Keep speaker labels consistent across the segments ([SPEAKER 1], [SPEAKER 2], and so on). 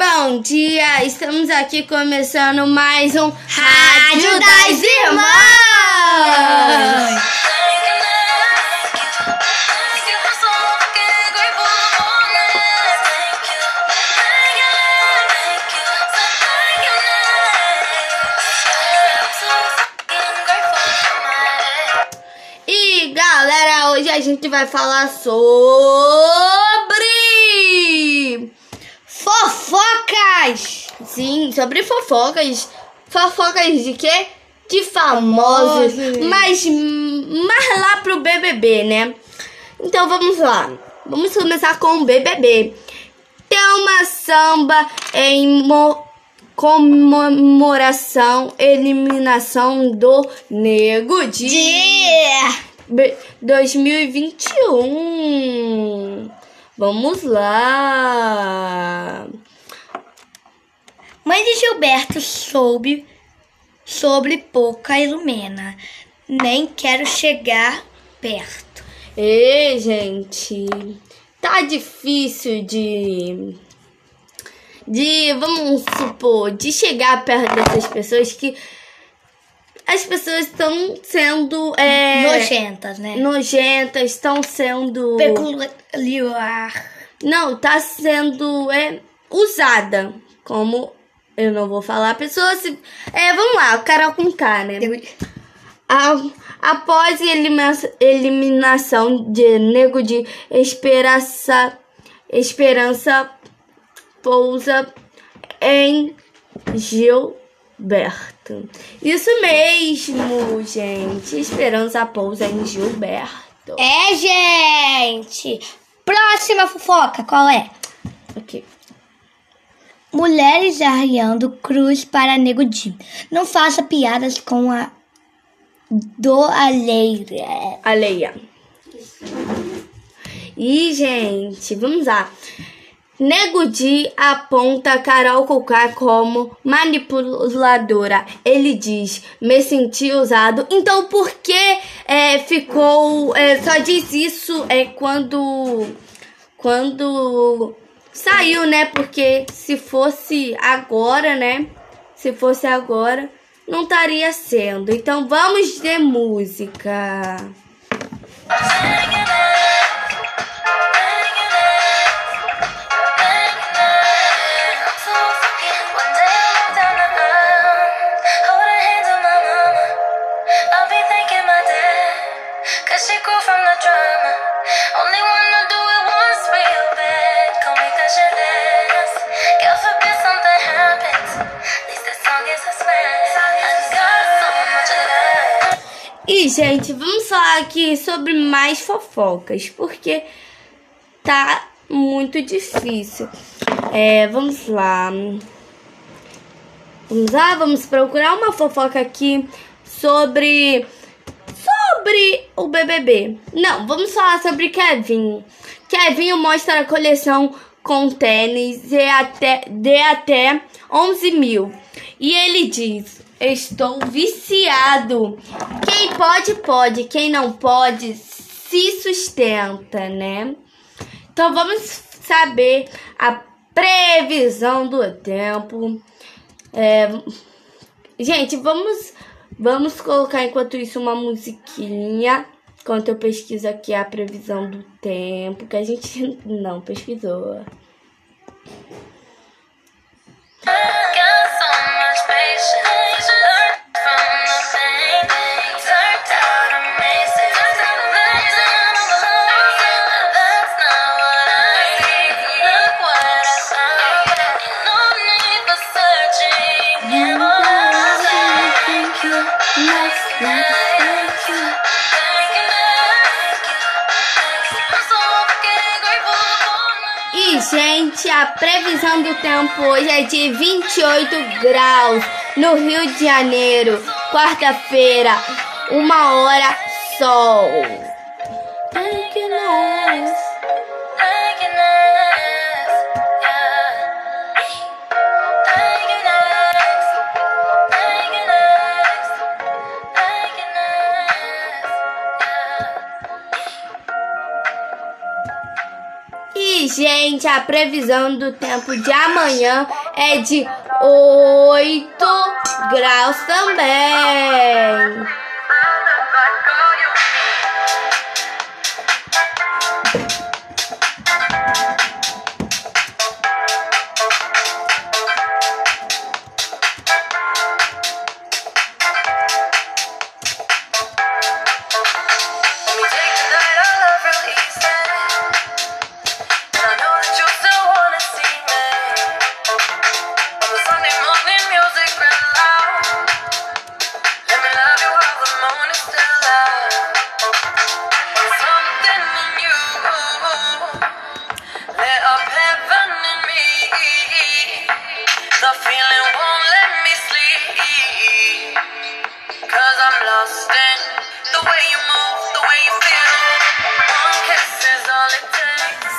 [SPEAKER 1] bom dia! Estamos aqui começando mais um Rádio das Irmãs! E galera, hoje a gente vai falar sobre
[SPEAKER 2] Fofocas!
[SPEAKER 1] Sim, sobre fofocas. Fofocas de quê? De famosos.
[SPEAKER 2] Famosos.
[SPEAKER 1] Mas mais lá pro BBB, né? Então vamos lá. Vamos começar com o BBB. Thelma Samba em mo- comemoração, eliminação do Nego Di. B- 2021. Vamos lá.
[SPEAKER 2] Mãe de Gilberto soube sobre pouca ilumina. Nem quero chegar perto.
[SPEAKER 1] Ei, gente, tá difícil de. De, vamos supor, de chegar perto dessas pessoas que as pessoas estão sendo. É,
[SPEAKER 2] Nojentas, né?
[SPEAKER 1] Nojentas, estão sendo.
[SPEAKER 2] Peculiar.
[SPEAKER 1] Não, tá sendo é, usada. Como eu não vou falar a pessoa. Se, é, vamos lá, o Carol com K, né? A- após elimina- eliminação de Nego de Esperança, Esperança pousa em Gilberto. Isso mesmo, gente. Esperança pousa em Gilberto.
[SPEAKER 2] É, gente! Próxima fofoca, qual é?
[SPEAKER 1] Ok.
[SPEAKER 2] Mulheres arriando cruz para Nego Di. Não faça piadas com a do.
[SPEAKER 1] Aleia. E, gente, vamos lá. Nego Di aponta Carol Conká como manipuladora. Ele diz: Me senti usado. Então, por que é, ficou. é, só diz isso é quando. Quando saiu, né? Porque se fosse agora, né? Se fosse agora, não estaria sendo. Então, vamos de música.
[SPEAKER 3] Cause she grew from the drama. Only wanna do
[SPEAKER 1] E, gente, vamos falar aqui sobre mais fofocas, porque tá muito difícil. É, vamos lá. Vamos lá, vamos procurar uma fofoca aqui sobre. Sobre o BBB. Não, vamos falar sobre Kevin. Kevin mostra a coleção com tênis de até, de até 11 mil. E ele diz: Estou viciado. Quem pode, pode. Quem não pode, se sustenta, né? Então vamos saber a previsão do tempo. É, gente, vamos vamos colocar enquanto isso uma musiquinha. Enquanto eu pesquiso aqui a previsão do tempo, que a gente não pesquisou. Gente, a previsão do tempo hoje é de 28 graus no Rio de Janeiro. Quarta-feira, uma hora sol. gente,
[SPEAKER 3] a previsão do tempo de amanhã é de 8 graus também.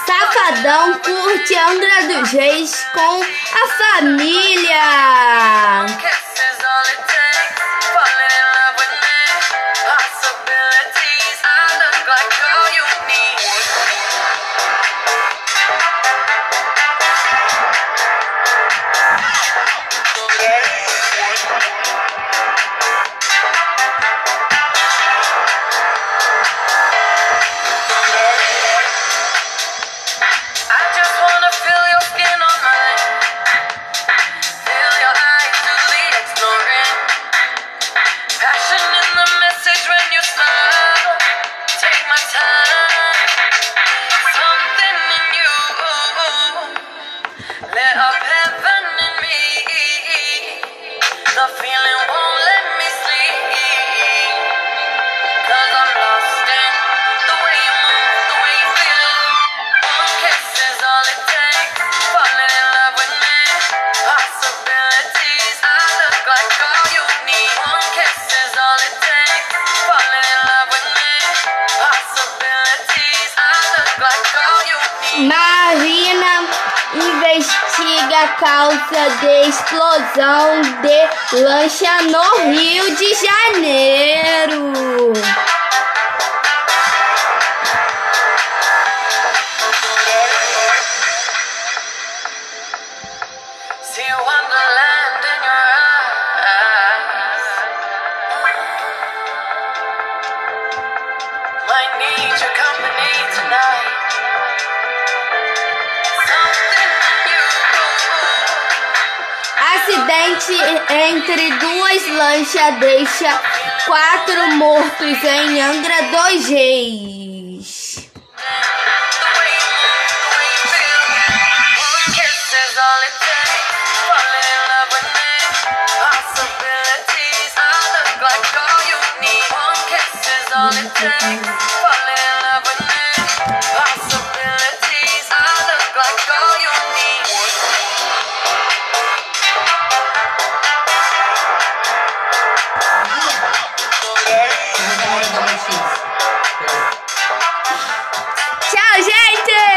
[SPEAKER 3] Safadão curte Andra dos Reis com a família. Marina investiga a causa de explosão de lancha no Rio de Janeiro. morte entre duas lanchas deixa quatro mortos em Angra dois Reis.